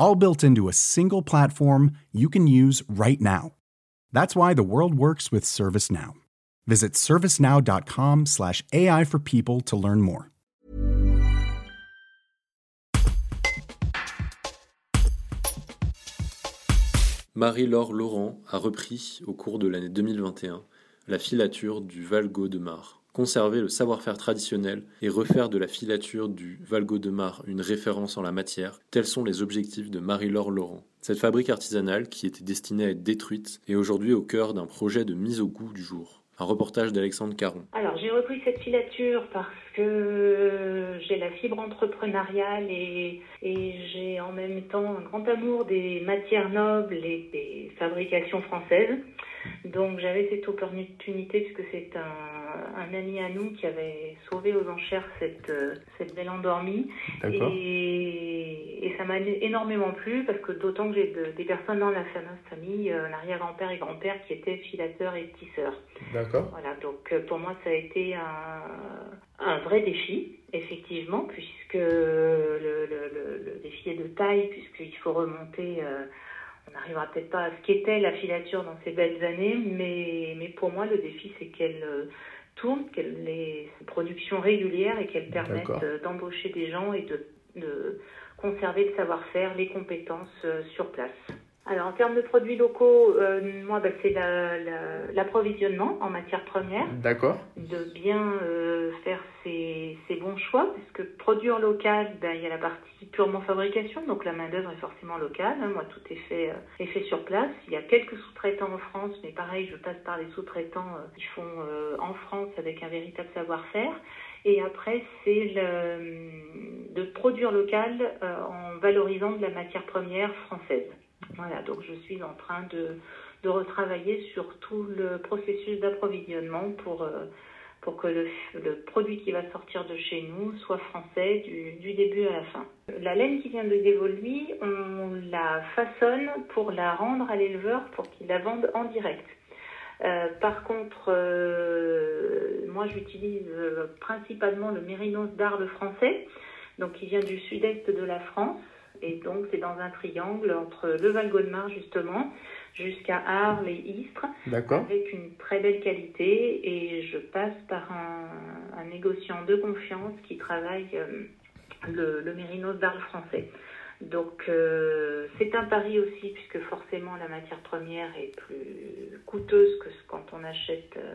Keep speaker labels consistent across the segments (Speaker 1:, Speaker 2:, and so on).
Speaker 1: all built into a single platform you can use right now. That's why the world works with ServiceNow. Visit servicenow.com/slash AI for people to learn more.
Speaker 2: Marie-Laure Laurent a repris, au cours de l'année 2021, la filature du Valgo de Mar conserver le savoir-faire traditionnel et refaire de la filature du Valgo de Mar une référence en la matière, tels sont les objectifs de Marie-Laure Laurent. Cette fabrique artisanale, qui était destinée à être détruite, est aujourd'hui au cœur d'un projet de mise au goût du jour. Un reportage d'Alexandre Caron.
Speaker 3: Alors j'ai repris cette filature parce que j'ai la fibre entrepreneuriale et, et j'ai en même temps un grand amour des matières nobles et des fabrications françaises. Donc j'avais cette opportunité puisque c'est un, un, ami à nous qui avait sauvé aux enchères cette, euh, cette belle endormie. Et, et, ça m'a énormément plu parce que d'autant que j'ai de, des personnes dans la famille, euh, l'arrière-grand-père et grand-père qui étaient filateurs et tisseurs.
Speaker 4: D'accord.
Speaker 3: Voilà, donc euh, pour moi ça a été un, un vrai défi, effectivement, puisque le, le, le, le défi est de taille, puisqu'il faut remonter on n'arrivera peut-être pas à ce qu'était la filature dans ces belles années, mais, mais pour moi, le défi, c'est qu'elle euh, tourne, qu'elle ait une production régulière et qu'elle permette euh, d'embaucher des gens et de, de conserver le savoir-faire, les compétences euh, sur place. Alors en termes de produits locaux, euh, moi bah, c'est l'approvisionnement la, en matières premières.
Speaker 4: D'accord.
Speaker 3: De bien euh, faire ses, ses, bons choix, puisque produire local, ben, il y a la partie purement fabrication, donc la main d'œuvre est forcément locale. Hein, moi tout est fait, euh, est fait sur place. Il y a quelques sous-traitants en France, mais pareil, je passe par les sous-traitants euh, qui font euh, en France avec un véritable savoir-faire. Et après, c'est de produire local en valorisant de la matière première française. Voilà, donc je suis en train de, de retravailler sur tout le processus d'approvisionnement pour, euh, pour que le, produit qui va sortir de chez nous soit français du, du début à la fin. La laine qui vient de Dévoluy, on la façonne pour la rendre à l'éleveur pour qu'il la vende en direct. Euh, par contre, euh, moi j'utilise euh, principalement le mérinos d'Arles français, donc qui vient du sud-est de la France. Et donc, c'est dans un triangle entre le Val-Godemar, justement, jusqu'à Arles et Istres, avec une très belle qualité. Et je passe par un, un négociant de confiance qui travaille euh, le, le mérinos d'Arles français. Donc, euh, c'est un pari aussi, puisque forcément, la matière première est plus coûteuse que quand on achète. Euh,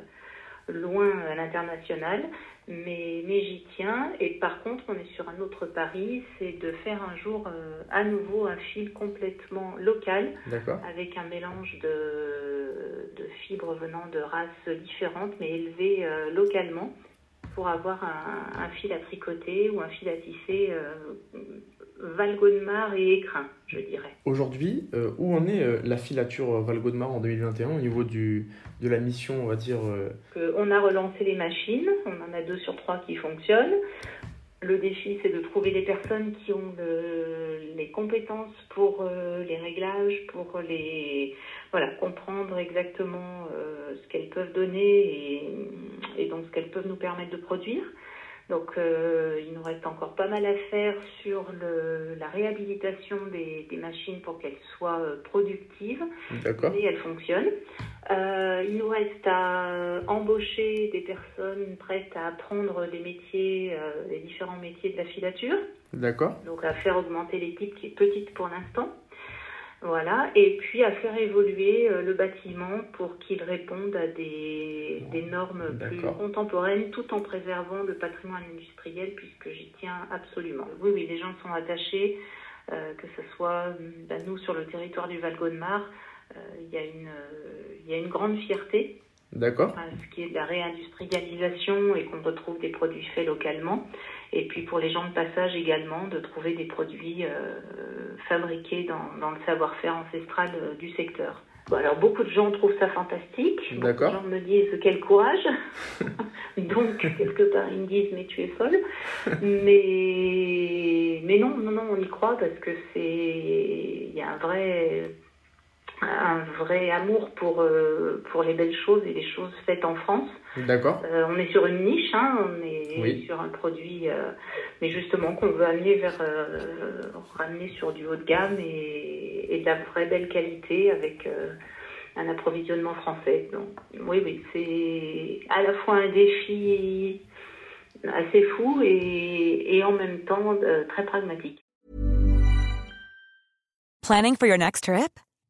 Speaker 3: loin à l'international, mais, mais j'y tiens. Et par contre, on est sur un autre pari, c'est de faire un jour euh, à nouveau un fil complètement local, avec un mélange de, de, fibres venant de races différentes, mais élevées euh, localement, pour avoir un, un, fil à tricoter ou un fil à tisser euh, Val-Godemar et Écrin, je dirais.
Speaker 4: Aujourd'hui, euh, où en est euh, la filature Val-Godemar en 2021 au niveau du, de la mission, on va dire
Speaker 3: euh... On a relancé les machines, on en a deux sur trois qui fonctionnent. Le défi, c'est de trouver les personnes qui ont le, les compétences pour euh, les réglages, pour les voilà comprendre exactement euh, ce qu'elles peuvent donner et, et donc ce qu'elles peuvent nous permettre de produire. Donc euh, il nous reste encore pas mal à faire sur le, la réhabilitation des, des machines pour qu'elles soient euh, productives et elles fonctionnent. Euh, il nous reste à embaucher des personnes prêtes à apprendre les métiers, euh, les différents métiers de la filature.
Speaker 4: D'accord.
Speaker 3: Donc à faire augmenter l'équipe qui est petite pour l'instant. Voilà, et puis à faire évoluer euh, le bâtiment pour qu'il réponde à des, des normes plus contemporaines tout en préservant le patrimoine industriel puisque j'y tiens absolument. Oui, oui, les gens sont attachés, euh, que ce soit bah, nous sur le territoire du Val-Godemar, euh, y il y a une grande fierté
Speaker 4: D'accord.
Speaker 3: Ce qui est de la réindustrialisation et qu'on retrouve des produits faits localement. Et puis pour les gens de passage également, de trouver des produits fabriqués dans, dans le savoir-faire ancestral du secteur alors beaucoup de gens trouvent ça fantastique. D'accord. Beaucoup de gens me disent quel courage. Donc quelque part ils me disent mais tu es folle. mais mais non non non on y croit parce que c'est il y a un vrai un vrai amour pour, euh, pour les belles choses et les choses faites en France.
Speaker 4: D'accord.
Speaker 3: Euh, on est sur une niche, hein, on est sur un produit, euh, mais justement qu'on veut amener vers, ramener sur du haut de gamme et, et de la vraie belle qualité avec un approvisionnement français. Donc oui, oui, c'est à la fois un défi assez fou et, et en même temps très pragmatique.
Speaker 5: Planning for your next trip?